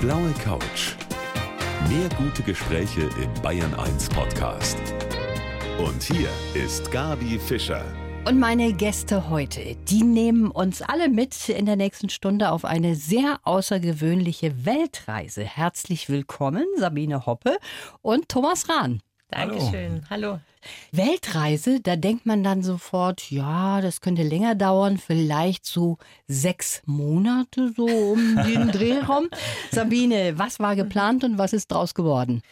blaue Couch. Mehr gute Gespräche im Bayern 1 Podcast. Und hier ist Gabi Fischer. Und meine Gäste heute, die nehmen uns alle mit in der nächsten Stunde auf eine sehr außergewöhnliche Weltreise. Herzlich willkommen, Sabine Hoppe und Thomas Rahn. Dankeschön. Hallo. Hallo. Weltreise, da denkt man dann sofort, ja, das könnte länger dauern, vielleicht so sechs Monate so um den Drehraum. Sabine, was war geplant und was ist draus geworden?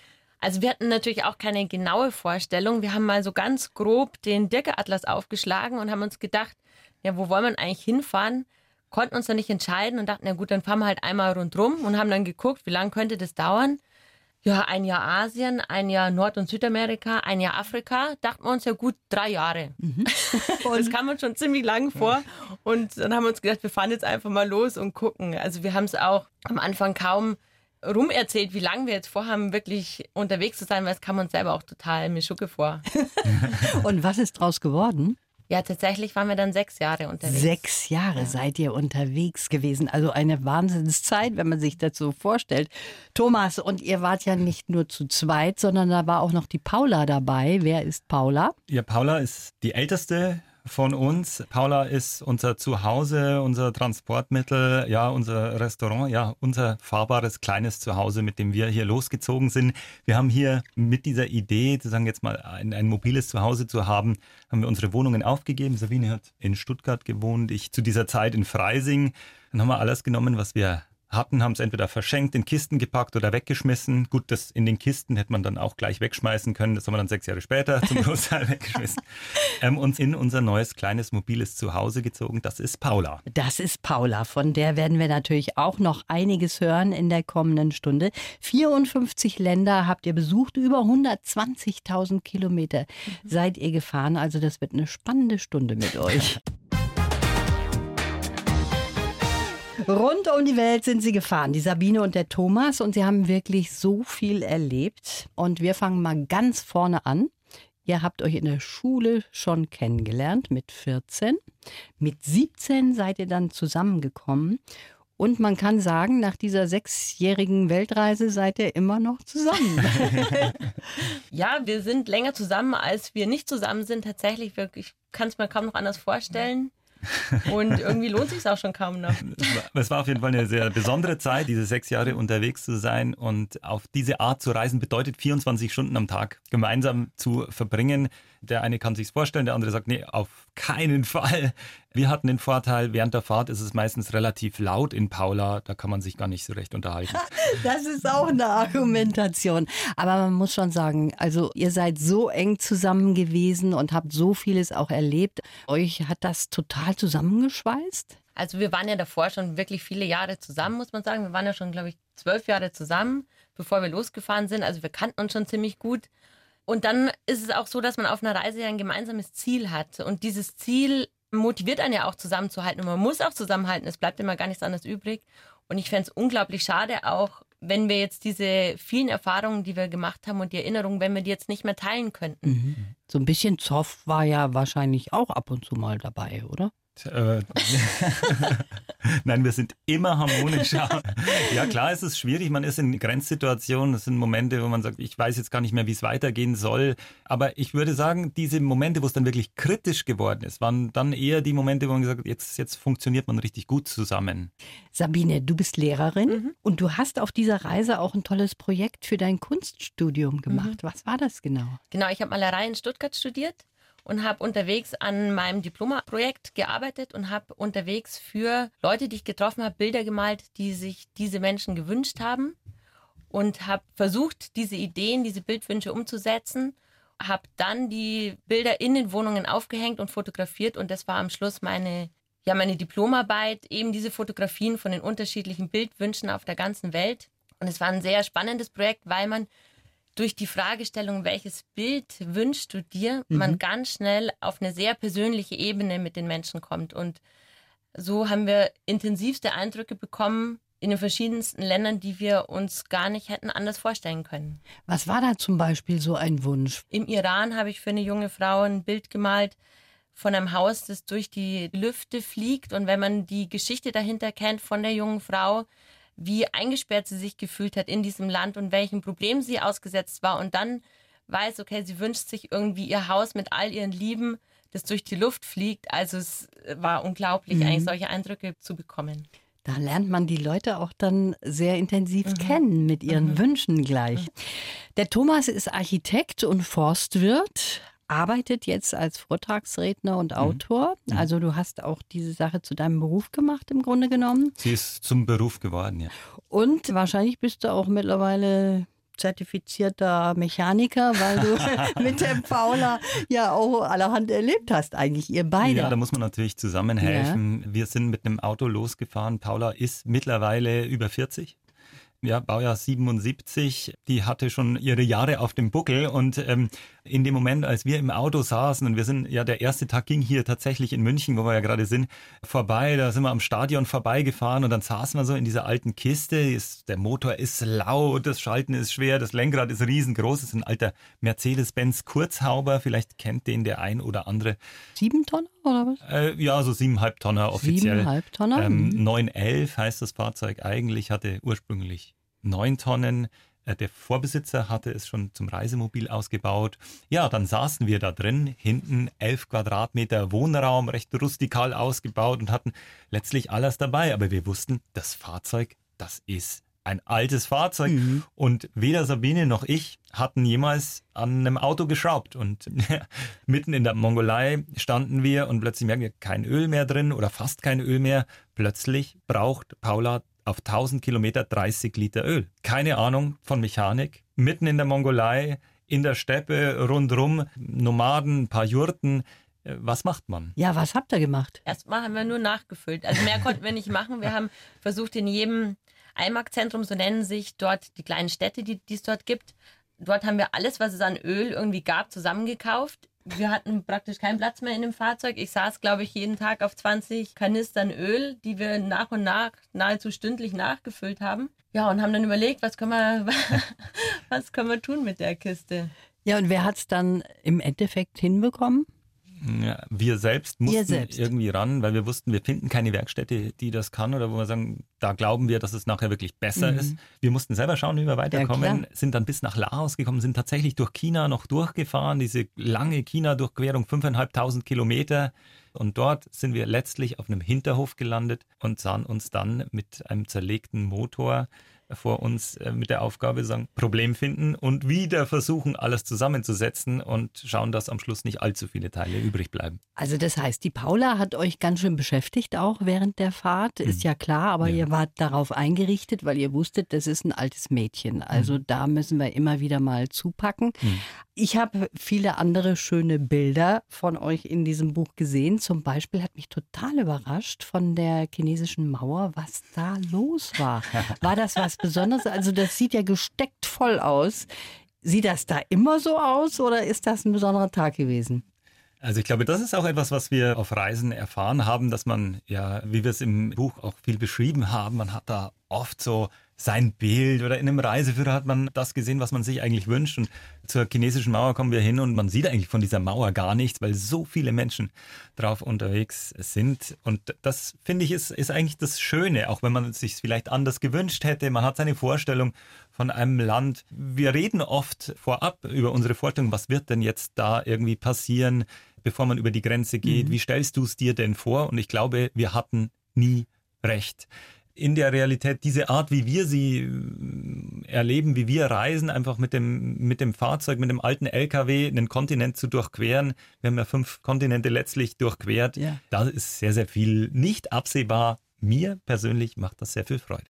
Also wir hatten natürlich auch keine genaue Vorstellung. Wir haben mal so ganz grob den Dirke-Atlas aufgeschlagen und haben uns gedacht, ja, wo wollen wir eigentlich hinfahren? Konnten uns da nicht entscheiden und dachten, ja gut, dann fahren wir halt einmal rundrum und haben dann geguckt, wie lange könnte das dauern. Ja, ein Jahr Asien, ein Jahr Nord- und Südamerika, ein Jahr Afrika. Dachten wir uns ja gut, drei Jahre. Mhm. das kam uns schon ziemlich lang vor. Und dann haben wir uns gedacht, wir fahren jetzt einfach mal los und gucken. Also wir haben es auch am Anfang kaum rumerzählt, wie lange wir jetzt vorhaben, wirklich unterwegs zu sein, weil es kam uns selber auch total mir Schucke vor. und was ist draus geworden? Ja, tatsächlich waren wir dann sechs Jahre unterwegs. Sechs Jahre ja. seid ihr unterwegs gewesen. Also eine Wahnsinnszeit, wenn man sich das so vorstellt. Thomas, und ihr wart ja nicht nur zu zweit, sondern da war auch noch die Paula dabei. Wer ist Paula? Ja, Paula ist die älteste von uns. Paula ist unser Zuhause, unser Transportmittel, ja, unser Restaurant, ja, unser fahrbares kleines Zuhause, mit dem wir hier losgezogen sind. Wir haben hier mit dieser Idee, zu sagen jetzt mal ein, ein mobiles Zuhause zu haben, haben wir unsere Wohnungen aufgegeben. Sabine hat in Stuttgart gewohnt, ich zu dieser Zeit in Freising. Dann haben wir alles genommen, was wir hatten, haben es entweder verschenkt, in Kisten gepackt oder weggeschmissen. Gut, das in den Kisten hätte man dann auch gleich wegschmeißen können. Das haben wir dann sechs Jahre später zum Großteil weggeschmissen. Ähm, uns in unser neues kleines mobiles Zuhause gezogen. Das ist Paula. Das ist Paula. Von der werden wir natürlich auch noch einiges hören in der kommenden Stunde. 54 Länder habt ihr besucht, über 120.000 Kilometer mhm. seid ihr gefahren. Also das wird eine spannende Stunde mit euch. Rund um die Welt sind sie gefahren, die Sabine und der Thomas, und sie haben wirklich so viel erlebt. Und wir fangen mal ganz vorne an. Ihr habt euch in der Schule schon kennengelernt mit 14. Mit 17 seid ihr dann zusammengekommen. Und man kann sagen, nach dieser sechsjährigen Weltreise seid ihr immer noch zusammen. ja, wir sind länger zusammen, als wir nicht zusammen sind. Tatsächlich, ich kann es mir kaum noch anders vorstellen. Und irgendwie lohnt sich auch schon kaum noch. Es war auf jeden Fall eine sehr besondere Zeit, diese sechs Jahre unterwegs zu sein und auf diese Art zu reisen bedeutet 24 Stunden am Tag gemeinsam zu verbringen. Der eine kann sich's vorstellen, der andere sagt, nee, auf keinen Fall. Wir hatten den Vorteil, während der Fahrt ist es meistens relativ laut in Paula, da kann man sich gar nicht so recht unterhalten. Das ist auch eine Argumentation. Aber man muss schon sagen, also ihr seid so eng zusammen gewesen und habt so vieles auch erlebt. Euch hat das total zusammengeschweißt? Also wir waren ja davor schon wirklich viele Jahre zusammen, muss man sagen. Wir waren ja schon, glaube ich, zwölf Jahre zusammen, bevor wir losgefahren sind. Also wir kannten uns schon ziemlich gut. Und dann ist es auch so, dass man auf einer Reise ja ein gemeinsames Ziel hat. Und dieses Ziel motiviert einen ja auch zusammenzuhalten. Und man muss auch zusammenhalten. Es bleibt immer gar nichts anderes übrig. Und ich fände es unglaublich schade, auch wenn wir jetzt diese vielen Erfahrungen, die wir gemacht haben und die Erinnerungen, wenn wir die jetzt nicht mehr teilen könnten. Mhm. So ein bisschen Zoff war ja wahrscheinlich auch ab und zu mal dabei, oder? Äh, Nein, wir sind immer harmonischer. ja, klar, es ist schwierig. Man ist in Grenzsituationen. Das sind Momente, wo man sagt, ich weiß jetzt gar nicht mehr, wie es weitergehen soll. Aber ich würde sagen, diese Momente, wo es dann wirklich kritisch geworden ist, waren dann eher die Momente, wo man gesagt hat, jetzt, jetzt funktioniert man richtig gut zusammen. Sabine, du bist Lehrerin mhm. und du hast auf dieser Reise auch ein tolles Projekt für dein Kunststudium gemacht. Mhm. Was war das genau? Genau, ich habe Malerei in Stuttgart studiert und habe unterwegs an meinem Diplomaprojekt gearbeitet und habe unterwegs für Leute, die ich getroffen habe, Bilder gemalt, die sich diese Menschen gewünscht haben und habe versucht, diese Ideen, diese Bildwünsche umzusetzen. Habe dann die Bilder in den Wohnungen aufgehängt und fotografiert und das war am Schluss meine ja meine Diplomarbeit, eben diese Fotografien von den unterschiedlichen Bildwünschen auf der ganzen Welt. Und es war ein sehr spannendes Projekt, weil man durch die Fragestellung, welches Bild wünschst du dir, mhm. man ganz schnell auf eine sehr persönliche Ebene mit den Menschen kommt. Und so haben wir intensivste Eindrücke bekommen in den verschiedensten Ländern, die wir uns gar nicht hätten anders vorstellen können. Was war da zum Beispiel so ein Wunsch? Im Iran habe ich für eine junge Frau ein Bild gemalt von einem Haus, das durch die Lüfte fliegt. Und wenn man die Geschichte dahinter kennt von der jungen Frau, wie eingesperrt sie sich gefühlt hat in diesem Land und welchen Problemen sie ausgesetzt war und dann weiß, okay, sie wünscht sich irgendwie ihr Haus mit all ihren Lieben, das durch die Luft fliegt. Also es war unglaublich, mhm. eigentlich solche Eindrücke zu bekommen. Da lernt man die Leute auch dann sehr intensiv mhm. kennen mit ihren mhm. Wünschen gleich. Mhm. Der Thomas ist Architekt und Forstwirt, arbeitet jetzt als Vortragsredner und mhm. Autor. Mhm. Also du hast auch diese Sache zu deinem Beruf gemacht im Grunde genommen. Sie ist zum Beruf geworden, ja. Und wahrscheinlich bist du auch mittlerweile zertifizierter Mechaniker, weil du mit der Paula ja auch allerhand erlebt hast, eigentlich ihr beide. Ja, da muss man natürlich zusammenhelfen. Ja. Wir sind mit einem Auto losgefahren. Paula ist mittlerweile über 40 ja, Baujahr 77, die hatte schon ihre Jahre auf dem Buckel und ähm, in dem Moment, als wir im Auto saßen und wir sind, ja, der erste Tag ging hier tatsächlich in München, wo wir ja gerade sind, vorbei, da sind wir am Stadion vorbeigefahren und dann saßen wir so in dieser alten Kiste, ist, der Motor ist laut, das Schalten ist schwer, das Lenkrad ist riesengroß, es ist ein alter Mercedes-Benz Kurzhauber, vielleicht kennt den der ein oder andere. Sieben Tonnen oder was? Äh, ja, so siebeneinhalb Tonner offiziell. Siebeneinhalb Tonner? Ähm, 911 mhm. heißt das Fahrzeug eigentlich, hatte ursprünglich neun Tonnen. Äh, der Vorbesitzer hatte es schon zum Reisemobil ausgebaut. Ja, dann saßen wir da drin, hinten elf Quadratmeter Wohnraum, recht rustikal ausgebaut und hatten letztlich alles dabei. Aber wir wussten, das Fahrzeug, das ist ein altes Fahrzeug. Mhm. Und weder Sabine noch ich hatten jemals an einem Auto geschraubt. Und mitten in der Mongolei standen wir und plötzlich merken wir kein Öl mehr drin oder fast kein Öl mehr. Plötzlich braucht Paula auf 1000 Kilometer 30 Liter Öl. Keine Ahnung von Mechanik. Mitten in der Mongolei, in der Steppe, rundrum, Nomaden, ein paar Jurten. Äh, was macht man? Ja, was habt ihr gemacht? Erstmal haben wir nur nachgefüllt. Also mehr konnten wir nicht machen. Wir haben versucht, in jedem Eimarkzentrum, so nennen sich dort die kleinen Städte, die, die es dort gibt, dort haben wir alles, was es an Öl irgendwie gab, zusammengekauft wir hatten praktisch keinen Platz mehr in dem Fahrzeug. Ich saß, glaube ich, jeden Tag auf 20 Kanistern Öl, die wir nach und nach nahezu stündlich nachgefüllt haben. Ja, und haben dann überlegt, was können wir, was können wir tun mit der Kiste. Ja, und wer hat es dann im Endeffekt hinbekommen? Ja, wir selbst mussten selbst. irgendwie ran, weil wir wussten, wir finden keine Werkstätte, die das kann oder wo wir sagen, da glauben wir, dass es nachher wirklich besser mhm. ist. Wir mussten selber schauen, wie wir weiterkommen, ja, sind dann bis nach Laos gekommen, sind tatsächlich durch China noch durchgefahren, diese lange China-Durchquerung, 5.500 Kilometer. Und dort sind wir letztlich auf einem Hinterhof gelandet und sahen uns dann mit einem zerlegten Motor vor uns äh, mit der Aufgabe sagen, Problem finden und wieder versuchen, alles zusammenzusetzen und schauen, dass am Schluss nicht allzu viele Teile übrig bleiben. Also das heißt, die Paula hat euch ganz schön beschäftigt auch während der Fahrt, ist hm. ja klar, aber ja. ihr wart darauf eingerichtet, weil ihr wusstet, das ist ein altes Mädchen. Also hm. da müssen wir immer wieder mal zupacken. Hm. Ich habe viele andere schöne Bilder von euch in diesem Buch gesehen. Zum Beispiel hat mich total überrascht von der chinesischen Mauer, was da los war. War das was Besonderes? Also das sieht ja gesteckt voll aus. Sieht das da immer so aus oder ist das ein besonderer Tag gewesen? Also ich glaube, das ist auch etwas, was wir auf Reisen erfahren haben, dass man, ja, wie wir es im Buch auch viel beschrieben haben, man hat da oft so sein Bild oder in einem Reiseführer hat man das gesehen, was man sich eigentlich wünscht. Und zur chinesischen Mauer kommen wir hin und man sieht eigentlich von dieser Mauer gar nichts, weil so viele Menschen drauf unterwegs sind. Und das finde ich ist, ist eigentlich das Schöne, auch wenn man es sich vielleicht anders gewünscht hätte. Man hat seine Vorstellung von einem Land. Wir reden oft vorab über unsere Vorstellung, was wird denn jetzt da irgendwie passieren, bevor man über die Grenze geht. Mhm. Wie stellst du es dir denn vor? Und ich glaube, wir hatten nie recht in der Realität diese Art, wie wir sie äh, erleben, wie wir reisen, einfach mit dem, mit dem Fahrzeug, mit dem alten LKW einen Kontinent zu durchqueren. Wir haben ja fünf Kontinente letztlich durchquert. Ja. Da ist sehr, sehr viel nicht absehbar. Mir persönlich macht das sehr viel Freude.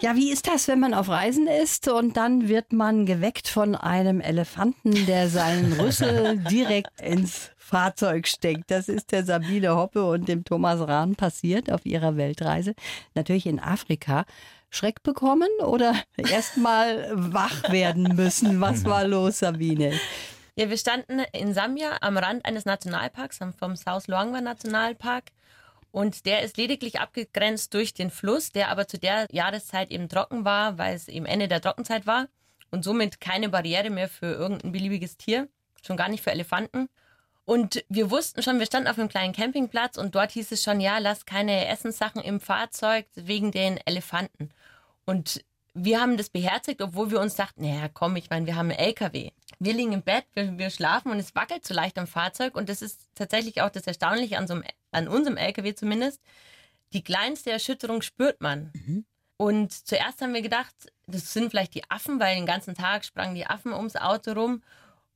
Ja, wie ist das, wenn man auf Reisen ist und dann wird man geweckt von einem Elefanten, der seinen Rüssel direkt ins Fahrzeug steckt? Das ist der Sabine Hoppe und dem Thomas Rahn passiert auf ihrer Weltreise. Natürlich in Afrika. Schreck bekommen oder erstmal wach werden müssen? Was war los, Sabine? Ja, wir standen in Sambia am Rand eines Nationalparks, vom South Luangwa Nationalpark. Und der ist lediglich abgegrenzt durch den Fluss, der aber zu der Jahreszeit eben trocken war, weil es eben Ende der Trockenzeit war und somit keine Barriere mehr für irgendein beliebiges Tier, schon gar nicht für Elefanten. Und wir wussten schon, wir standen auf einem kleinen Campingplatz und dort hieß es schon, ja, lass keine Essenssachen im Fahrzeug wegen den Elefanten. Und wir haben das beherzigt, obwohl wir uns dachten, naja, komm, ich meine, wir haben einen LKW. Wir liegen im Bett, wir, wir, schlafen und es wackelt so leicht am Fahrzeug. Und das ist tatsächlich auch das Erstaunliche an, so einem, an unserem LKW zumindest. Die kleinste Erschütterung spürt man. Mhm. Und zuerst haben wir gedacht, das sind vielleicht die Affen, weil den ganzen Tag sprangen die Affen ums Auto rum.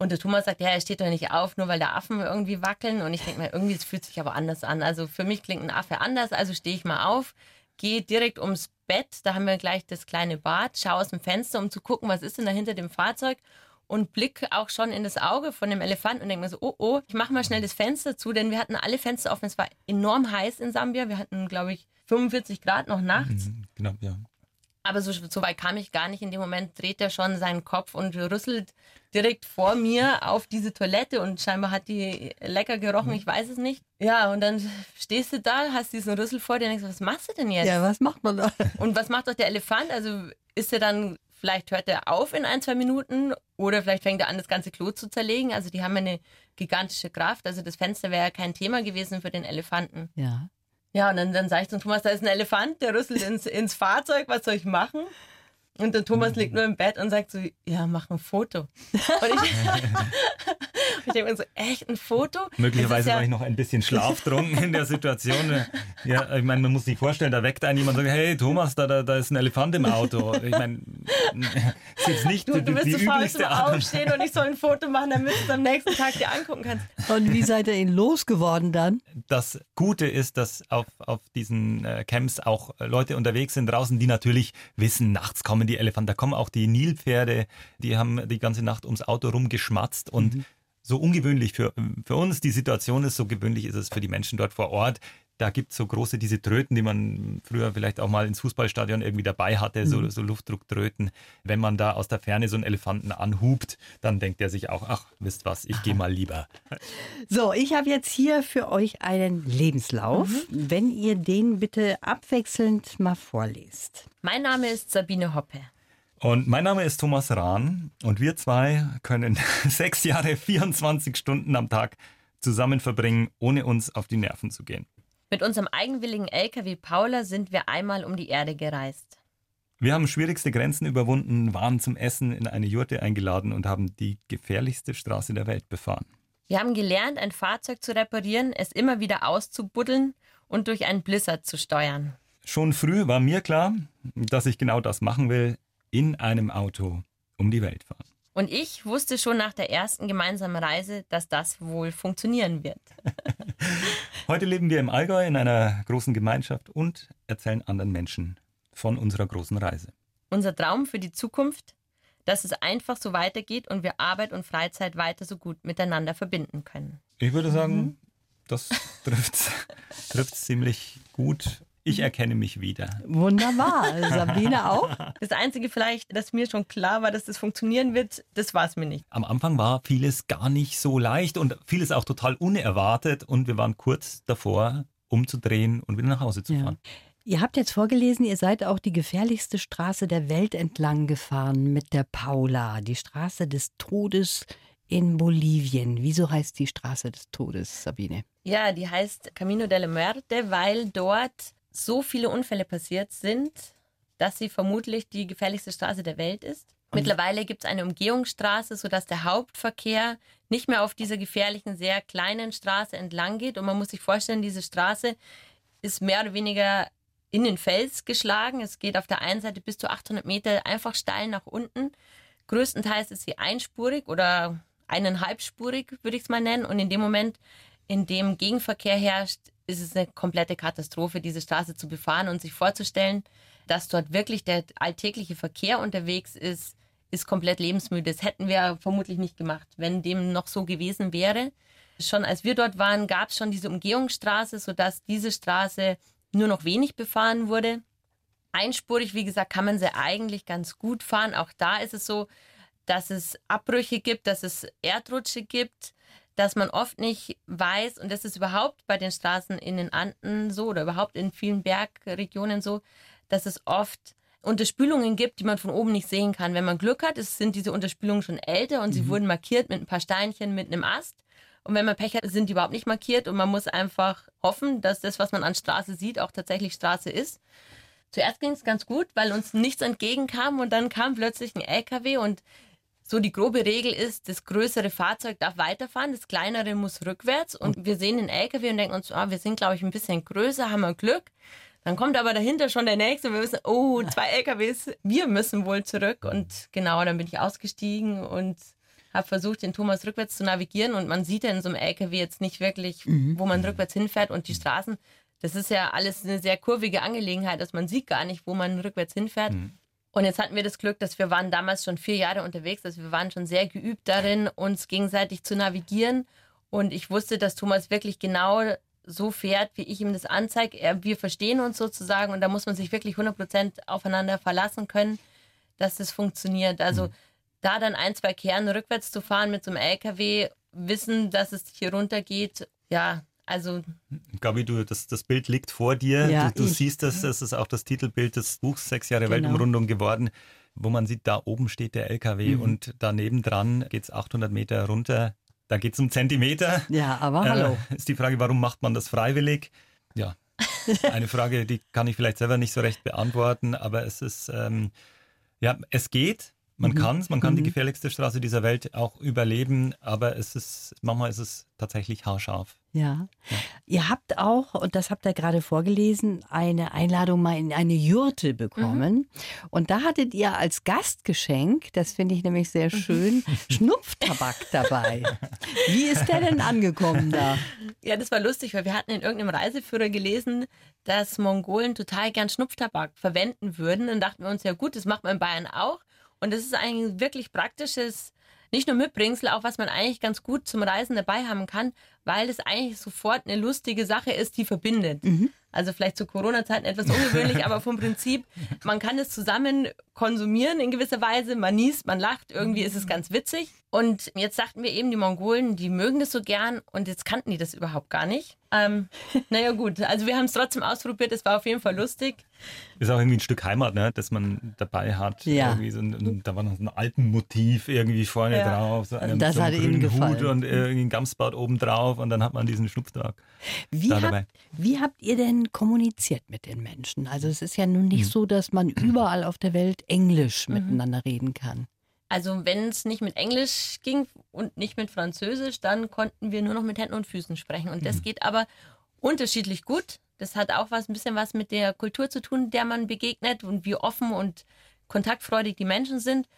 Und der Thomas sagt, ja, er steht doch nicht auf, nur weil da Affen irgendwie wackeln. Und ich denke mir, irgendwie, es fühlt sich aber anders an. Also für mich klingt ein Affe anders, also stehe ich mal auf, gehe direkt ums Bett, da haben wir gleich das kleine Bad, schaue aus dem Fenster, um zu gucken, was ist denn da hinter dem Fahrzeug und blicke auch schon in das Auge von dem Elefanten und denke mir so, oh, oh, ich mache mal schnell das Fenster zu, denn wir hatten alle Fenster offen. Es war enorm heiß in Sambia. Wir hatten, glaube ich, 45 Grad noch nachts. Genau, ja. Aber so, so weit kam ich gar nicht. In dem Moment dreht er schon seinen Kopf und rüsselt direkt vor mir auf diese Toilette und scheinbar hat die lecker gerochen, ich weiß es nicht. Ja, und dann stehst du da, hast diesen Rüssel vor dir und denkst, was machst du denn jetzt? Ja, was macht man da? Und was macht doch der Elefant? Also ist er dann, vielleicht hört er auf in ein, zwei Minuten oder vielleicht fängt er an, das ganze Klo zu zerlegen. Also die haben eine gigantische Kraft. Also das Fenster wäre ja kein Thema gewesen für den Elefanten. Ja. Ja, und dann, dann sage ich zum Thomas, da ist ein Elefant, der rüsselt ins, ins Fahrzeug, was soll ich machen? Und der Thomas liegt nur im Bett und sagt so, ja, mach ein Foto. Und ich, ich denke mir so, echt ein Foto? Möglicherweise ja war ich noch ein bisschen schlaftrunken in der Situation. Ja, ich meine, man muss sich vorstellen, da weckt einen jemand und sagt, hey Thomas, da, da, da ist ein Elefant im Auto. Ich meine, ist jetzt nicht du, die, du die üblichste Art. aufstehen und ich soll ein Foto machen, damit du es am nächsten Tag dir angucken kannst. Und wie seid ihr ihn losgeworden dann? Das Gute ist, dass auf, auf diesen äh, Camps auch Leute unterwegs sind draußen, die natürlich wissen, nachts kommen kommen die Elefanten, da kommen auch die Nilpferde, die haben die ganze Nacht ums Auto rumgeschmatzt und mhm. so ungewöhnlich für, für uns die Situation ist, so gewöhnlich ist es für die Menschen dort vor Ort. Da gibt es so große, diese Tröten, die man früher vielleicht auch mal ins Fußballstadion irgendwie dabei hatte, so, mhm. so Luftdrucktröten. Wenn man da aus der Ferne so einen Elefanten anhubt, dann denkt er sich auch, ach, wisst was, ich gehe mal lieber. So, ich habe jetzt hier für euch einen Lebenslauf. Mhm. Wenn ihr den bitte abwechselnd mal vorlest. Mein Name ist Sabine Hoppe. Und mein Name ist Thomas Rahn und wir zwei können sechs Jahre, 24 Stunden am Tag zusammen verbringen, ohne uns auf die Nerven zu gehen. Mit unserem eigenwilligen LKW Paula sind wir einmal um die Erde gereist. Wir haben schwierigste Grenzen überwunden, waren zum Essen in eine Jurte eingeladen und haben die gefährlichste Straße der Welt befahren. Wir haben gelernt, ein Fahrzeug zu reparieren, es immer wieder auszubuddeln und durch einen Blizzard zu steuern. Schon früh war mir klar, dass ich genau das machen will, in einem Auto um die Welt fahren. Und ich wusste schon nach der ersten gemeinsamen Reise, dass das wohl funktionieren wird. Heute leben wir im Allgäu in einer großen Gemeinschaft und erzählen anderen Menschen von unserer großen Reise. Unser Traum für die Zukunft, dass es einfach so weitergeht und wir Arbeit und Freizeit weiter so gut miteinander verbinden können. Ich würde sagen, mhm. das trifft es ziemlich gut ich erkenne mich wieder. Wunderbar. Sabine auch? Das Einzige vielleicht, dass mir schon klar war, dass das funktionieren wird, das war es mir nicht. Am Anfang war vieles gar nicht so leicht und vieles auch total unerwartet und wir waren kurz davor, umzudrehen und wieder nach Hause zu fahren. Ja. Ihr habt jetzt vorgelesen, ihr seid auch die gefährlichste Straße der Welt entlang gefahren mit der Paula, die Straße des Todes in Bolivien. Wieso heißt die Straße des Todes, Sabine? Ja, die heißt Camino de la Muerte, weil dort so viele Unfälle passiert sind, dass sie vermutlich die gefährlichste Straße der Welt ist. Mittlerweile gibt es eine Umgehungsstraße, sodass der Hauptverkehr nicht mehr auf dieser gefährlichen, sehr kleinen Straße entlang geht. Und man muss sich vorstellen, diese Straße ist mehr oder weniger in den Fels geschlagen. Es geht auf der einen Seite bis zu 800 Meter einfach steil nach unten. Größtenteils ist sie einspurig oder eineinhalbspurig, würde ich es mal nennen. Und in dem Moment, in dem Gegenverkehr herrscht, ist es eine komplette Katastrophe, diese Straße zu befahren und sich vorzustellen, dass dort wirklich der alltägliche Verkehr unterwegs ist, ist komplett lebensmüde. Das hätten wir vermutlich nicht gemacht, wenn dem noch so gewesen wäre. Schon als wir dort waren, gab es schon diese Umgehungsstraße, sodass diese Straße nur noch wenig befahren wurde. Einspurig, wie gesagt, kann man sie eigentlich ganz gut fahren. Auch da ist es so, dass es Abbrüche gibt, dass es Erdrutsche gibt dass man oft nicht weiß, und das ist überhaupt bei den Straßen in den Anden so oder überhaupt in vielen Bergregionen so, dass es oft Unterspülungen gibt, die man von oben nicht sehen kann. Wenn man Glück hat, es sind diese Unterspülungen schon älter und mhm. sie wurden markiert mit ein paar Steinchen, mit einem Ast. Und wenn man Pech hat, sind die überhaupt nicht markiert und man muss einfach hoffen, dass das, was man an Straße sieht, auch tatsächlich Straße ist. Zuerst ging es ganz gut, weil uns nichts entgegenkam und dann kam plötzlich ein LKW und so die grobe Regel ist, das größere Fahrzeug darf weiterfahren, das kleinere muss rückwärts und wir sehen den LKW und denken uns, ah, wir sind glaube ich ein bisschen größer, haben wir Glück. Dann kommt aber dahinter schon der nächste und wir wissen, oh, zwei LKWs, wir müssen wohl zurück und genau, dann bin ich ausgestiegen und habe versucht, den Thomas rückwärts zu navigieren und man sieht ja in so einem LKW jetzt nicht wirklich, mhm. wo man rückwärts hinfährt und die Straßen das ist ja alles eine sehr kurvige Angelegenheit, dass man sieht gar nicht, wo man rückwärts hinfährt. Mhm. Und jetzt hatten wir das Glück, dass wir waren damals schon vier Jahre unterwegs, also wir waren schon sehr geübt darin, uns gegenseitig zu navigieren. Und ich wusste, dass Thomas wirklich genau so fährt, wie ich ihm das anzeige. wir verstehen uns sozusagen und da muss man sich wirklich 100% aufeinander verlassen können, dass das funktioniert. Also mhm. da dann ein, zwei Kehren rückwärts zu fahren mit so einem LKW, wissen, dass es hier runter geht, ja, also Gabi, du, das, das Bild liegt vor dir. Ja, du, du siehst das, das ist auch das Titelbild des Buchs Sechs Jahre genau. Weltumrundung geworden, wo man sieht, da oben steht der LKW mhm. und daneben dran geht es 800 Meter runter. Da geht es um Zentimeter. Ja, aber hallo. Äh, ist die Frage, warum macht man das freiwillig? Ja, eine Frage, die kann ich vielleicht selber nicht so recht beantworten, aber es ist, ähm, ja, es geht. Man mhm. kann es, man kann mhm. die gefährlichste Straße dieser Welt auch überleben, aber es ist, manchmal ist es tatsächlich haarscharf. Ja. ja. Ihr habt auch, und das habt ihr gerade vorgelesen, eine Einladung mal in eine Jurte bekommen. Mhm. Und da hattet ihr als Gastgeschenk, das finde ich nämlich sehr schön, Schnupftabak dabei. Wie ist der denn angekommen da? Ja, das war lustig, weil wir hatten in irgendeinem Reiseführer gelesen, dass Mongolen total gern Schnupftabak verwenden würden. Dann dachten wir uns, ja gut, das macht man in Bayern auch. Und das ist ein wirklich praktisches nicht nur Mitbringsel, auch was man eigentlich ganz gut zum Reisen dabei haben kann, weil das eigentlich sofort eine lustige Sache ist, die verbindet. Mhm. Also vielleicht zu Corona-Zeiten etwas ungewöhnlich, aber vom Prinzip, man kann es zusammen konsumieren in gewisser Weise. Man niest, man lacht, irgendwie ist es ganz witzig. Und jetzt sagten wir eben, die Mongolen, die mögen das so gern und jetzt kannten die das überhaupt gar nicht. Ähm, naja gut, also wir haben es trotzdem ausprobiert, es war auf jeden Fall lustig. Ist auch irgendwie ein Stück Heimat, ne, das man dabei hat. Ja. So ein, da war noch so ein Alpenmotiv irgendwie vorne ja. drauf, so einem, das so gefallen. Hut und irgendwie ein Gamsbad oben drauf und dann hat man diesen Schnupftag wie da. Habt, wie habt ihr denn kommuniziert mit den Menschen? Also es ist ja nun nicht hm. so, dass man überall auf der Welt Englisch mhm. miteinander reden kann. Also wenn es nicht mit Englisch ging und nicht mit Französisch, dann konnten wir nur noch mit Händen und Füßen sprechen. Und das mhm. geht aber unterschiedlich gut. Das hat auch was ein bisschen was mit der Kultur zu tun, der man begegnet und wie offen und kontaktfreudig die Menschen sind.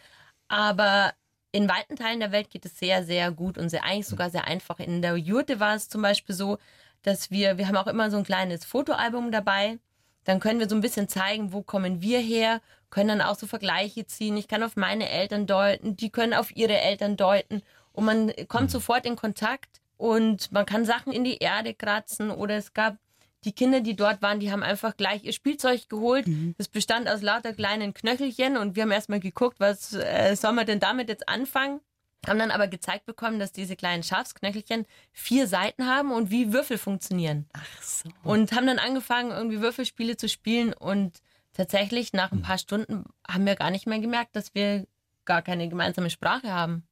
Aber in weiten Teilen der Welt geht es sehr, sehr gut und sehr eigentlich sogar sehr einfach. In der Jurte war es zum Beispiel so, dass wir, wir haben auch immer so ein kleines Fotoalbum dabei. Dann können wir so ein bisschen zeigen, wo kommen wir her, können dann auch so Vergleiche ziehen. Ich kann auf meine Eltern deuten, die können auf ihre Eltern deuten und man kommt mhm. sofort in Kontakt und man kann Sachen in die Erde kratzen oder es gab die Kinder, die dort waren, die haben einfach gleich ihr Spielzeug geholt. Mhm. Das bestand aus lauter kleinen Knöchelchen und wir haben erstmal geguckt, was äh, soll man denn damit jetzt anfangen? Haben dann aber gezeigt bekommen, dass diese kleinen Schafsknöchelchen vier Seiten haben und wie Würfel funktionieren. Ach so. Und haben dann angefangen, irgendwie Würfelspiele zu spielen und tatsächlich nach ein hm. paar Stunden haben wir gar nicht mehr gemerkt, dass wir gar keine gemeinsame Sprache haben.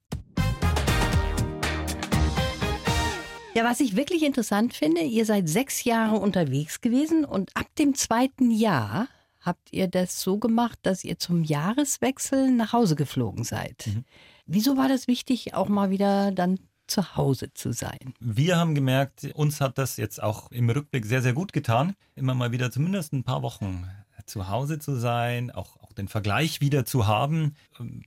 Ja, was ich wirklich interessant finde, ihr seid sechs Jahre unterwegs gewesen und ab dem zweiten Jahr habt ihr das so gemacht, dass ihr zum Jahreswechsel nach Hause geflogen seid. Mhm. Wieso war das wichtig, auch mal wieder dann zu Hause zu sein? Wir haben gemerkt, uns hat das jetzt auch im Rückblick sehr, sehr gut getan, immer mal wieder zumindest ein paar Wochen zu Hause zu sein, auch, auch den Vergleich wieder zu haben.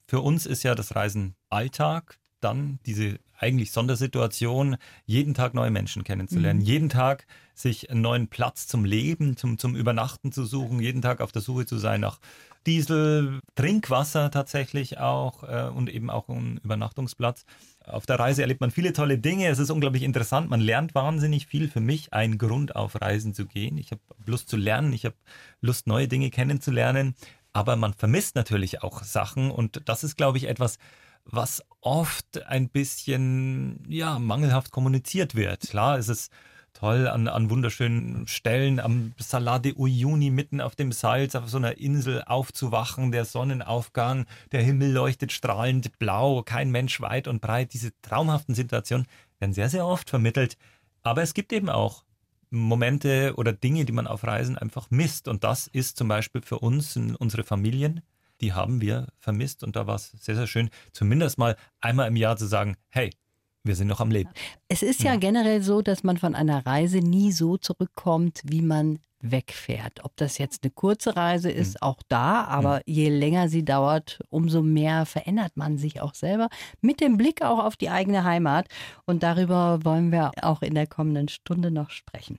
Für uns ist ja das Reisen Alltag, dann diese eigentlich Sondersituation, jeden Tag neue Menschen kennenzulernen, mhm. jeden Tag sich einen neuen Platz zum Leben, zum, zum Übernachten zu suchen, jeden Tag auf der Suche zu sein nach Diesel, Trinkwasser tatsächlich auch äh, und eben auch einen Übernachtungsplatz. Auf der Reise erlebt man viele tolle Dinge. Es ist unglaublich interessant. Man lernt wahnsinnig viel. Für mich ein Grund, auf Reisen zu gehen. Ich habe Lust zu lernen. Ich habe Lust, neue Dinge kennenzulernen. Aber man vermisst natürlich auch Sachen. Und das ist, glaube ich, etwas, was oft ein bisschen ja, mangelhaft kommuniziert wird. Klar, es ist toll an, an wunderschönen Stellen am Salar de Uyuni mitten auf dem Salz auf so einer Insel aufzuwachen, der Sonnenaufgang, der Himmel leuchtet strahlend blau, kein Mensch weit und breit, diese traumhaften Situationen. werden sehr, sehr oft vermittelt. Aber es gibt eben auch Momente oder Dinge, die man auf Reisen einfach misst. Und das ist zum Beispiel für uns, unsere Familien, die haben wir vermisst. Und da war es sehr, sehr schön, zumindest mal einmal im Jahr zu sagen, hey, wir sind noch am Leben. Es ist ja, ja generell so, dass man von einer Reise nie so zurückkommt, wie man wegfährt. Ob das jetzt eine kurze Reise ist, mhm. auch da, aber mhm. je länger sie dauert, umso mehr verändert man sich auch selber mit dem Blick auch auf die eigene Heimat. Und darüber wollen wir auch in der kommenden Stunde noch sprechen.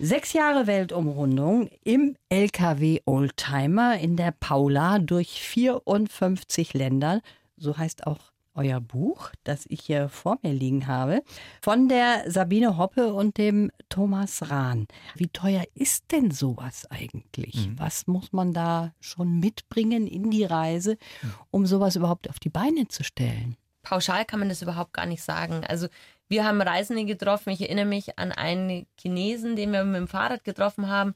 Sechs Jahre Weltumrundung im LKW Oldtimer in der Paula durch 54 Länder. So heißt auch euer Buch, das ich hier vor mir liegen habe, von der Sabine Hoppe und dem Thomas Rahn. Wie teuer ist denn sowas eigentlich? Mhm. Was muss man da schon mitbringen in die Reise, um sowas überhaupt auf die Beine zu stellen? Pauschal kann man das überhaupt gar nicht sagen. Also wir haben Reisende getroffen. Ich erinnere mich an einen Chinesen, den wir mit dem Fahrrad getroffen haben.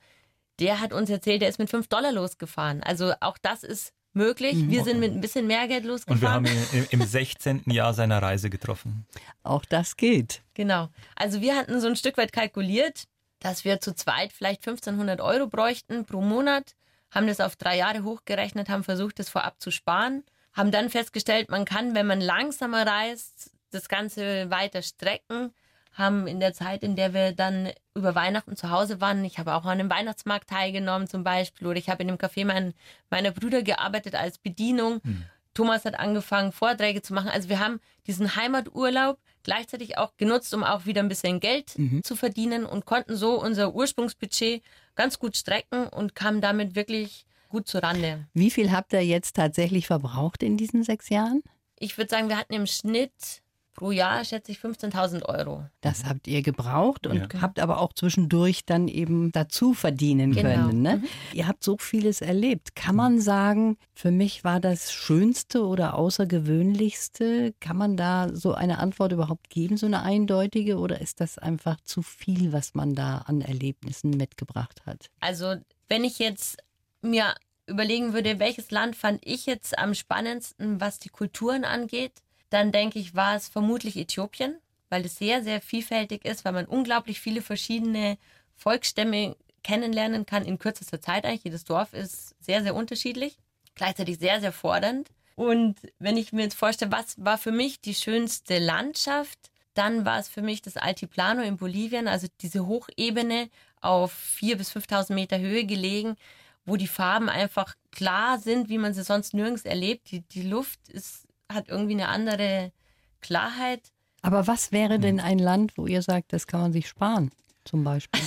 Der hat uns erzählt, der ist mit 5 Dollar losgefahren. Also auch das ist möglich. Mhm. Wir sind mit ein bisschen mehr Geld losgefahren. Und wir haben ihn im 16. Jahr seiner Reise getroffen. Auch das geht. Genau. Also wir hatten so ein Stück weit kalkuliert, dass wir zu zweit vielleicht 1500 Euro bräuchten pro Monat, haben das auf drei Jahre hochgerechnet, haben versucht, das vorab zu sparen, haben dann festgestellt, man kann, wenn man langsamer reist, das Ganze weiter strecken haben in der Zeit, in der wir dann über Weihnachten zu Hause waren, ich habe auch an einem Weihnachtsmarkt teilgenommen zum Beispiel oder ich habe in dem Café mein, meiner Brüder gearbeitet als Bedienung. Mhm. Thomas hat angefangen, Vorträge zu machen. Also wir haben diesen Heimaturlaub gleichzeitig auch genutzt, um auch wieder ein bisschen Geld mhm. zu verdienen und konnten so unser Ursprungsbudget ganz gut strecken und kamen damit wirklich gut zurande. Wie viel habt ihr jetzt tatsächlich verbraucht in diesen sechs Jahren? Ich würde sagen, wir hatten im Schnitt pro Jahr schätze ich 15.000 Euro. Das habt ihr gebraucht und ja. habt aber auch zwischendurch dann eben dazu verdienen genau. können. Ne? Mhm. Ihr habt so vieles erlebt. Kann man sagen, für mich war das Schönste oder Außergewöhnlichste? Kann man da so eine Antwort überhaupt geben, so eine eindeutige? Oder ist das einfach zu viel, was man da an Erlebnissen mitgebracht hat? Also, wenn ich jetzt mir überlegen würde, welches Land fand ich jetzt am spannendsten, was die Kulturen angeht, dann denke ich, war es vermutlich Äthiopien, weil es sehr, sehr vielfältig ist, weil man unglaublich viele verschiedene Volksstämme kennenlernen kann in kürzester Zeit eigentlich. Jedes Dorf ist sehr, sehr unterschiedlich, gleichzeitig sehr, sehr fordernd. Und wenn ich mir jetzt vorstelle, was war für mich die schönste Landschaft, dann war es für mich das Altiplano in Bolivien, also diese Hochebene auf 4.000 bis 5.000 Meter Höhe gelegen, wo die Farben einfach klar sind, wie man sie sonst nirgends erlebt. Die, die Luft ist hat irgendwie eine andere Klarheit. Aber was wäre denn hm. ein Land, wo ihr sagt, das kann man sich sparen, zum Beispiel?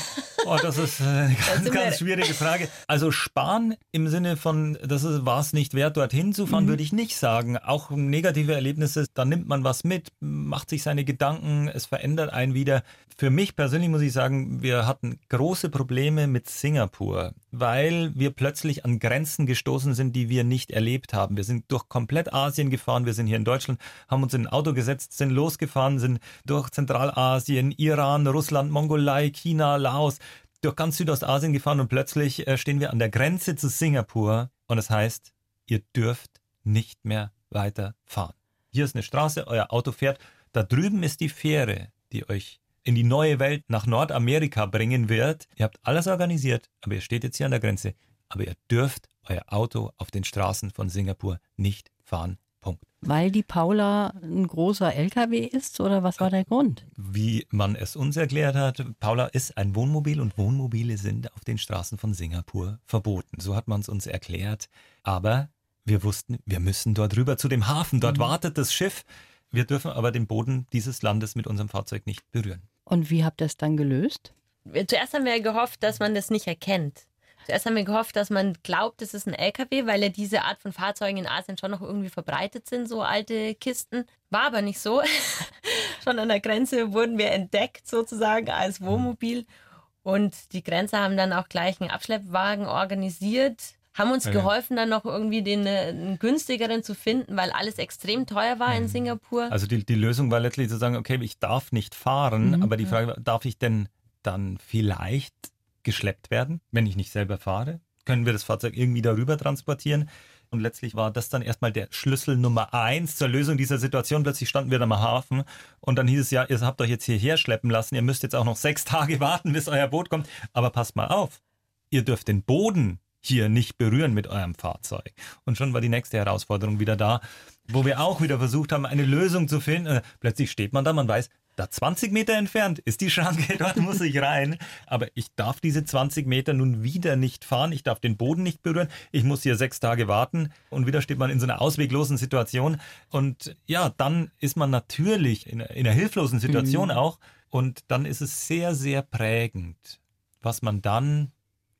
Oh, das ist eine ganz, ganz schwierige Frage. Also sparen im Sinne von, das war es nicht wert, dorthin zu fahren, mhm. würde ich nicht sagen. Auch negative Erlebnisse, da nimmt man was mit, macht sich seine Gedanken, es verändert einen wieder. Für mich persönlich muss ich sagen, wir hatten große Probleme mit Singapur, weil wir plötzlich an Grenzen gestoßen sind, die wir nicht erlebt haben. Wir sind durch komplett Asien gefahren, wir sind hier in Deutschland, haben uns in ein Auto gesetzt, sind losgefahren, sind durch Zentralasien, Iran, Russland, Mongolei, China, Laos, durch ganz Südostasien gefahren und plötzlich äh, stehen wir an der Grenze zu Singapur und das heißt, ihr dürft nicht mehr weiter fahren. Hier ist eine Straße, euer Auto fährt, da drüben ist die Fähre, die euch in die neue Welt nach Nordamerika bringen wird. Ihr habt alles organisiert, aber ihr steht jetzt hier an der Grenze. Aber ihr dürft euer Auto auf den Straßen von Singapur nicht fahren. Punkt. Weil die Paula ein großer LKW ist oder was war der Grund? Wie man es uns erklärt hat, Paula ist ein Wohnmobil und Wohnmobile sind auf den Straßen von Singapur verboten. So hat man es uns erklärt. Aber wir wussten, wir müssen dort rüber zu dem Hafen. Dort mhm. wartet das Schiff. Wir dürfen aber den Boden dieses Landes mit unserem Fahrzeug nicht berühren. Und wie habt ihr es dann gelöst? Zuerst haben wir gehofft, dass man das nicht erkennt. Zuerst haben wir gehofft, dass man glaubt, es ist ein LKW, weil ja diese Art von Fahrzeugen in Asien schon noch irgendwie verbreitet sind, so alte Kisten. War aber nicht so. schon an der Grenze wurden wir entdeckt sozusagen als Wohnmobil. Und die Grenzer haben dann auch gleich einen Abschleppwagen organisiert, haben uns ja. geholfen, dann noch irgendwie den einen günstigeren zu finden, weil alles extrem teuer war in mhm. Singapur. Also die, die Lösung war letztlich zu sagen, okay, ich darf nicht fahren, mhm. aber die Frage, darf ich denn dann vielleicht geschleppt werden, wenn ich nicht selber fahre? Können wir das Fahrzeug irgendwie darüber transportieren? Und letztlich war das dann erstmal der Schlüssel Nummer eins zur Lösung dieser Situation. Plötzlich standen wir dann am Hafen und dann hieß es ja, ihr habt euch jetzt hierher schleppen lassen, ihr müsst jetzt auch noch sechs Tage warten, bis euer Boot kommt. Aber passt mal auf, ihr dürft den Boden hier nicht berühren mit eurem Fahrzeug. Und schon war die nächste Herausforderung wieder da, wo wir auch wieder versucht haben, eine Lösung zu finden. Äh, plötzlich steht man da, man weiß, da 20 Meter entfernt ist die Schranke, dort muss ich rein. Aber ich darf diese 20 Meter nun wieder nicht fahren. Ich darf den Boden nicht berühren. Ich muss hier sechs Tage warten. Und wieder steht man in so einer ausweglosen Situation. Und ja, dann ist man natürlich in, in einer hilflosen Situation mhm. auch. Und dann ist es sehr, sehr prägend, was man dann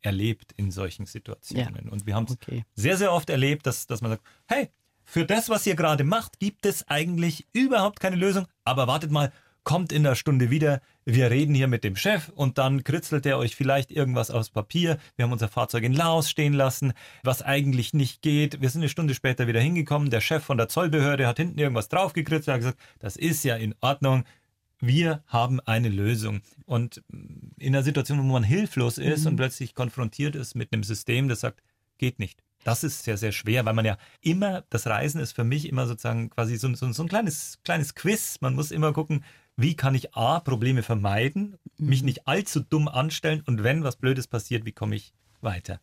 erlebt in solchen Situationen. Ja. Und wir haben es okay. sehr, sehr oft erlebt, dass, dass man sagt, hey, für das, was ihr gerade macht, gibt es eigentlich überhaupt keine Lösung. Aber wartet mal, kommt in der Stunde wieder, wir reden hier mit dem Chef und dann kritzelt er euch vielleicht irgendwas aufs Papier. Wir haben unser Fahrzeug in Laos stehen lassen, was eigentlich nicht geht. Wir sind eine Stunde später wieder hingekommen. Der Chef von der Zollbehörde hat hinten irgendwas draufgekritzelt und hat gesagt, das ist ja in Ordnung. Wir haben eine Lösung. Und in einer Situation, wo man hilflos ist mhm. und plötzlich konfrontiert ist mit einem System, das sagt, geht nicht. Das ist sehr, sehr schwer, weil man ja immer, das Reisen ist für mich immer sozusagen quasi so, so, so ein kleines, kleines Quiz. Man muss immer gucken, wie kann ich A, Probleme vermeiden, mhm. mich nicht allzu dumm anstellen und wenn was Blödes passiert, wie komme ich weiter?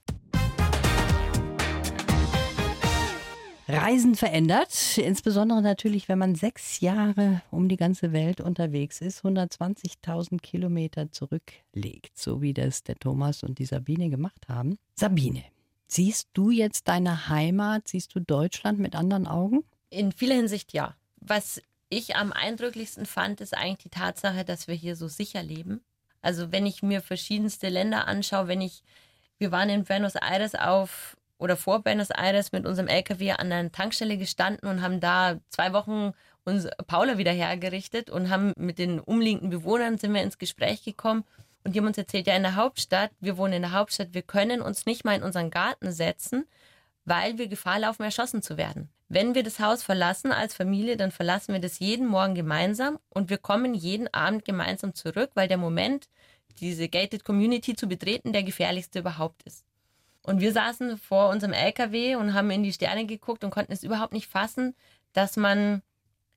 Reisen verändert, insbesondere natürlich, wenn man sechs Jahre um die ganze Welt unterwegs ist, 120.000 Kilometer zurücklegt, so wie das der Thomas und die Sabine gemacht haben. Sabine, siehst du jetzt deine Heimat, siehst du Deutschland mit anderen Augen? In vieler Hinsicht ja. Was ich am eindrücklichsten fand, ist eigentlich die Tatsache, dass wir hier so sicher leben. Also wenn ich mir verschiedenste Länder anschaue, wenn ich, wir waren in Buenos Aires auf oder vor Buenos Aires mit unserem LKW an einer Tankstelle gestanden und haben da zwei Wochen uns Paula wieder hergerichtet und haben mit den umliegenden Bewohnern sind wir ins Gespräch gekommen und die haben uns erzählt, ja in der Hauptstadt, wir wohnen in der Hauptstadt, wir können uns nicht mal in unseren Garten setzen, weil wir Gefahr laufen, erschossen zu werden. Wenn wir das Haus verlassen als Familie, dann verlassen wir das jeden Morgen gemeinsam und wir kommen jeden Abend gemeinsam zurück, weil der Moment, diese gated Community zu betreten, der gefährlichste überhaupt ist. Und wir saßen vor unserem LKW und haben in die Sterne geguckt und konnten es überhaupt nicht fassen, dass man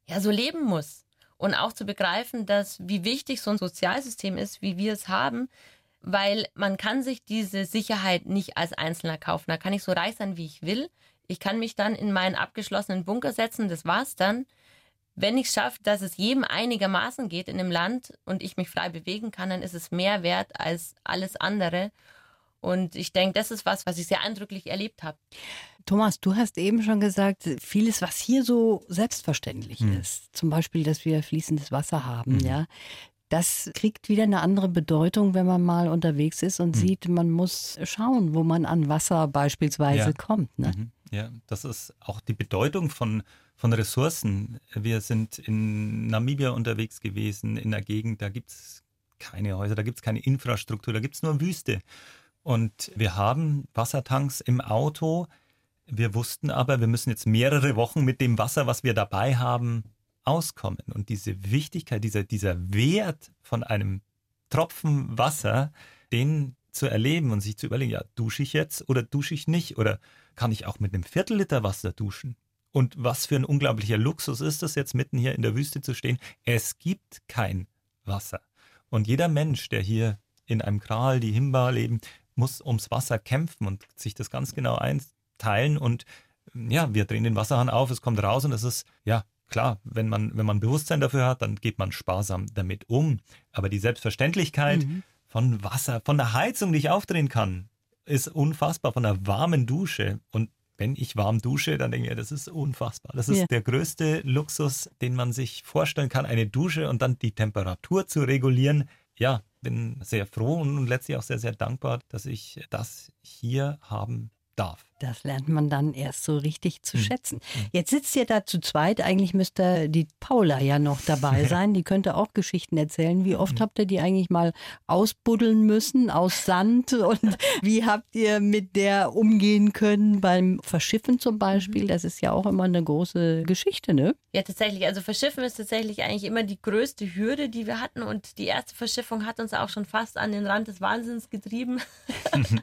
ja so leben muss. Und auch zu begreifen, dass wie wichtig so ein Sozialsystem ist, wie wir es haben, weil man kann sich diese Sicherheit nicht als Einzelner kaufen. Da kann ich so reich sein, wie ich will. Ich kann mich dann in meinen abgeschlossenen Bunker setzen, das war's dann. Wenn ich es schaffe, dass es jedem einigermaßen geht in einem Land und ich mich frei bewegen kann, dann ist es mehr wert als alles andere. Und ich denke, das ist was, was ich sehr eindrücklich erlebt habe. Thomas, du hast eben schon gesagt, vieles, was hier so selbstverständlich hm. ist, zum Beispiel, dass wir fließendes Wasser haben, hm. ja, das kriegt wieder eine andere Bedeutung, wenn man mal unterwegs ist und hm. sieht, man muss schauen, wo man an Wasser beispielsweise ja. kommt. Ne? Ja, das ist auch die Bedeutung von, von Ressourcen. Wir sind in Namibia unterwegs gewesen, in der Gegend, da gibt es keine Häuser, da gibt es keine Infrastruktur, da gibt es nur Wüste. Und wir haben Wassertanks im Auto. Wir wussten aber, wir müssen jetzt mehrere Wochen mit dem Wasser, was wir dabei haben, auskommen. Und diese Wichtigkeit, dieser, dieser Wert von einem Tropfen Wasser, den zu erleben und sich zu überlegen, ja, dusche ich jetzt oder dusche ich nicht? Oder kann ich auch mit einem Viertel Liter Wasser duschen? Und was für ein unglaublicher Luxus ist es jetzt mitten hier in der Wüste zu stehen? Es gibt kein Wasser. Und jeder Mensch, der hier in einem Kral, die Himba leben, muss ums Wasser kämpfen und sich das ganz genau einteilen. Und ja, wir drehen den Wasserhahn auf, es kommt raus und es ist, ja, klar, wenn man, wenn man Bewusstsein dafür hat, dann geht man sparsam damit um. Aber die Selbstverständlichkeit mhm. von Wasser, von der Heizung, die ich aufdrehen kann, ist unfassbar, von einer warmen Dusche. Und wenn ich warm dusche, dann denke ich, das ist unfassbar. Das ist ja. der größte Luxus, den man sich vorstellen kann, eine Dusche und dann die Temperatur zu regulieren. Ja, bin sehr froh und letztlich auch sehr, sehr dankbar, dass ich das hier haben darf. Das lernt man dann erst so richtig zu hm. schätzen. Jetzt sitzt ihr da zu zweit. Eigentlich müsste die Paula ja noch dabei sein. Die könnte auch Geschichten erzählen. Wie oft hm. habt ihr die eigentlich mal ausbuddeln müssen aus Sand? Und wie habt ihr mit der umgehen können beim Verschiffen zum Beispiel? Mhm. Das ist ja auch immer eine große Geschichte, ne? Ja, tatsächlich. Also Verschiffen ist tatsächlich eigentlich immer die größte Hürde, die wir hatten. Und die erste Verschiffung hat uns auch schon fast an den Rand des Wahnsinns getrieben.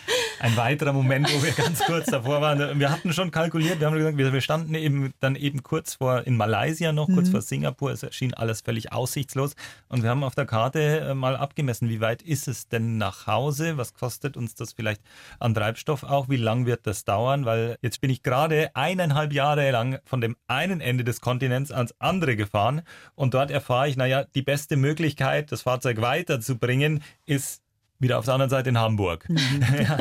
ein weiterer Moment, wo wir ganz kurz davor waren. Wir hatten schon kalkuliert, wir haben gesagt, wir, standen eben dann eben kurz vor in Malaysia noch, kurz mhm. vor Singapur. Es erschien alles völlig aussichtslos. Und wir haben auf der Karte äh, mal abgemessen, wie weit ist es denn nach Hause? Was kostet uns das vielleicht an Treibstoff auch? Wie lang wird das dauern? Weil jetzt bin ich gerade eineinhalb Jahre lang von dem einen Ende des Kontinents ans andere gefahren. Und dort erfahre ich, naja, die beste Möglichkeit, das Fahrzeug weiterzubringen, ist wieder auf der anderen Seite in Hamburg. Mhm. ja.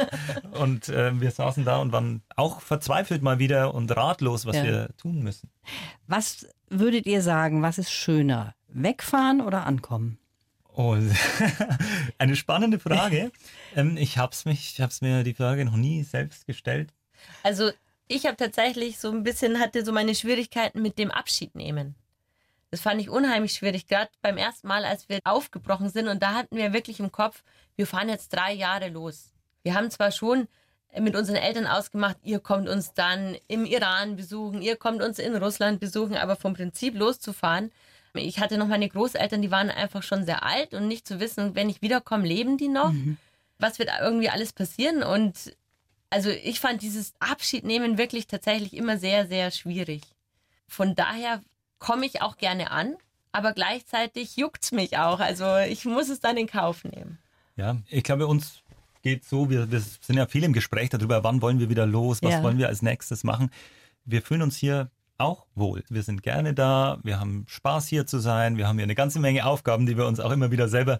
Und äh, wir saßen da und waren auch verzweifelt mal wieder und ratlos, was ja. wir tun müssen. Was würdet ihr sagen, was ist schöner? Wegfahren oder ankommen? Oh, eine spannende Frage. ähm, ich habe es mir die Frage noch nie selbst gestellt. Also ich habe tatsächlich so ein bisschen hatte so meine Schwierigkeiten mit dem Abschied nehmen. Das fand ich unheimlich schwierig, gerade beim ersten Mal, als wir aufgebrochen sind. Und da hatten wir wirklich im Kopf, wir fahren jetzt drei Jahre los. Wir haben zwar schon mit unseren Eltern ausgemacht, ihr kommt uns dann im Iran besuchen, ihr kommt uns in Russland besuchen, aber vom Prinzip loszufahren. Ich hatte noch meine Großeltern, die waren einfach schon sehr alt und nicht zu wissen, wenn ich wiederkomme, leben die noch? Mhm. Was wird irgendwie alles passieren? Und also ich fand dieses Abschiednehmen wirklich tatsächlich immer sehr, sehr schwierig. Von daher komme ich auch gerne an, aber gleichzeitig juckt es mich auch. Also ich muss es dann in Kauf nehmen. Ja, ich glaube, uns geht so, wir, wir sind ja viel im Gespräch darüber, wann wollen wir wieder los, was ja. wollen wir als nächstes machen. Wir fühlen uns hier auch wohl. Wir sind gerne da, wir haben Spaß hier zu sein, wir haben hier eine ganze Menge Aufgaben, die wir uns auch immer wieder selber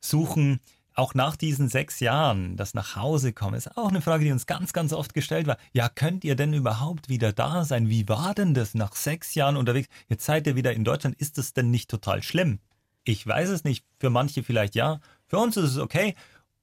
suchen. Auch nach diesen sechs Jahren, das nach Hause kommen, ist auch eine Frage, die uns ganz, ganz oft gestellt war. Ja, könnt ihr denn überhaupt wieder da sein? Wie war denn das nach sechs Jahren unterwegs? Jetzt seid ihr wieder in Deutschland. Ist das denn nicht total schlimm? Ich weiß es nicht. Für manche vielleicht ja. Für uns ist es okay,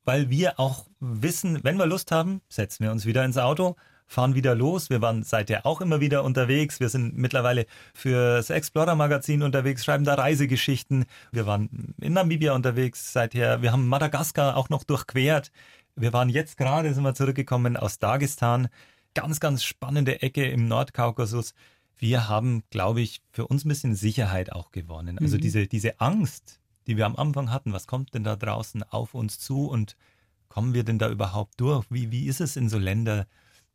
weil wir auch wissen, wenn wir Lust haben, setzen wir uns wieder ins Auto, fahren wieder los. Wir waren seither auch immer wieder unterwegs. Wir sind mittlerweile für das Explorer Magazin unterwegs, schreiben da Reisegeschichten. Wir waren in Namibia unterwegs seither. Wir haben Madagaskar auch noch durchquert. Wir waren jetzt gerade, sind wir zurückgekommen aus Dagestan. Ganz, ganz spannende Ecke im Nordkaukasus. Wir haben, glaube ich, für uns ein bisschen Sicherheit auch gewonnen. Also mhm. diese, diese Angst, die wir am Anfang hatten, was kommt denn da draußen auf uns zu und kommen wir denn da überhaupt durch? Wie, wie ist es in so Länder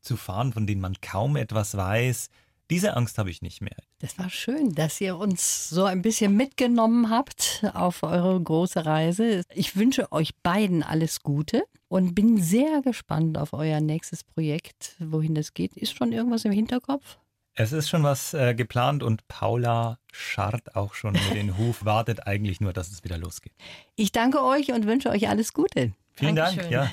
zu fahren, von denen man kaum etwas weiß. Diese Angst habe ich nicht mehr. Das war schön, dass ihr uns so ein bisschen mitgenommen habt auf eure große Reise. Ich wünsche euch beiden alles Gute und bin sehr gespannt auf euer nächstes Projekt, wohin das geht. Ist schon irgendwas im Hinterkopf? Es ist schon was äh, geplant und Paula scharrt auch schon mit den Huf, wartet eigentlich nur, dass es wieder losgeht. Ich danke euch und wünsche euch alles Gute. Vielen Dankeschön. Dank. Ja.